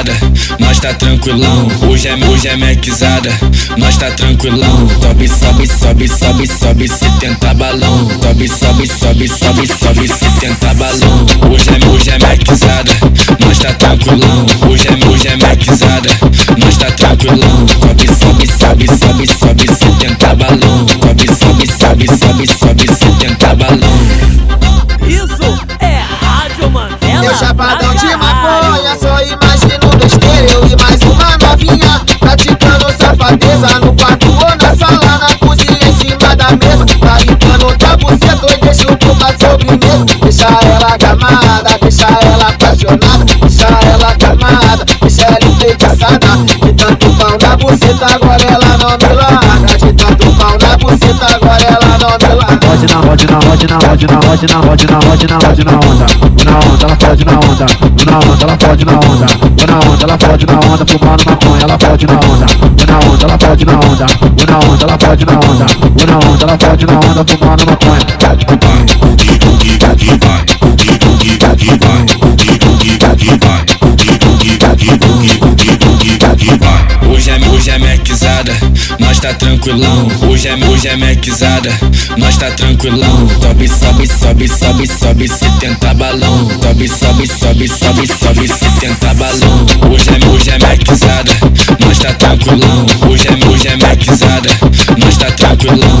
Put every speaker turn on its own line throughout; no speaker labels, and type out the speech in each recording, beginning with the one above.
mequizada, nós tá tranquilão. Hoje é, hoje é mequizada, nós tá tranquilão. Sobe, sobe, sobe, sobe, sobe, se tenta balão. Sobe, sobe, sobe, sobe, sobe, se tenta balão. Hoje é, hoje é mequizada, nós tá tranquilão. Hoje é, hoje é mequizada, nós tá tranquilão. Sobe, sobe, sobe, sobe, sobe,
buceta, agora ela não me larga. De tanto pau na buceta, agora ela não me larga.
Pode na, pode na, pode na, pode na, pode na, pode na, pode na, pode na onda. Na onda, ela pode na onda. Na onda, ela pode na onda. Na onda, ela pode na onda, fumando maconha, ela pode na onda. Na onda, ela pode na onda. Na onda, ela pode na onda. Na onda, ela pode na onda, fumando maconha.
Hoje é, mequizada, nós tá tranquilão. Hoje é, hoje é mequizada, nós tá tranquilão. Sobe, sobe, sobe, sobe, sobe, se tenta balão. Sobe, sobe, sobe, sobe, sobe, se tenta balão. Hoje é, hoje é mequizada, nós tá tranquilão. Hoje é, hoje é mequizada, nós tá tranquilão.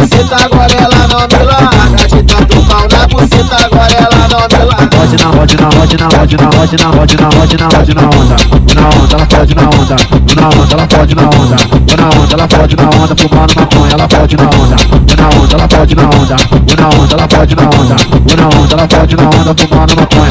Buceta, agora ela não me larga. De tanto pau na buceta, agora ela não me larga.
Pode na, pode na, pode na, pode na, pode na, pode na, pode na, pode na onda. Na onda, ela pode na onda. Na onda, ela pode na onda. Na onda, ela pode na onda, fumando maconha, ela pode na onda. Na onda, ela pode na onda. Na onda, ela pode na onda. Na onda, ela pode na onda, fumando maconha.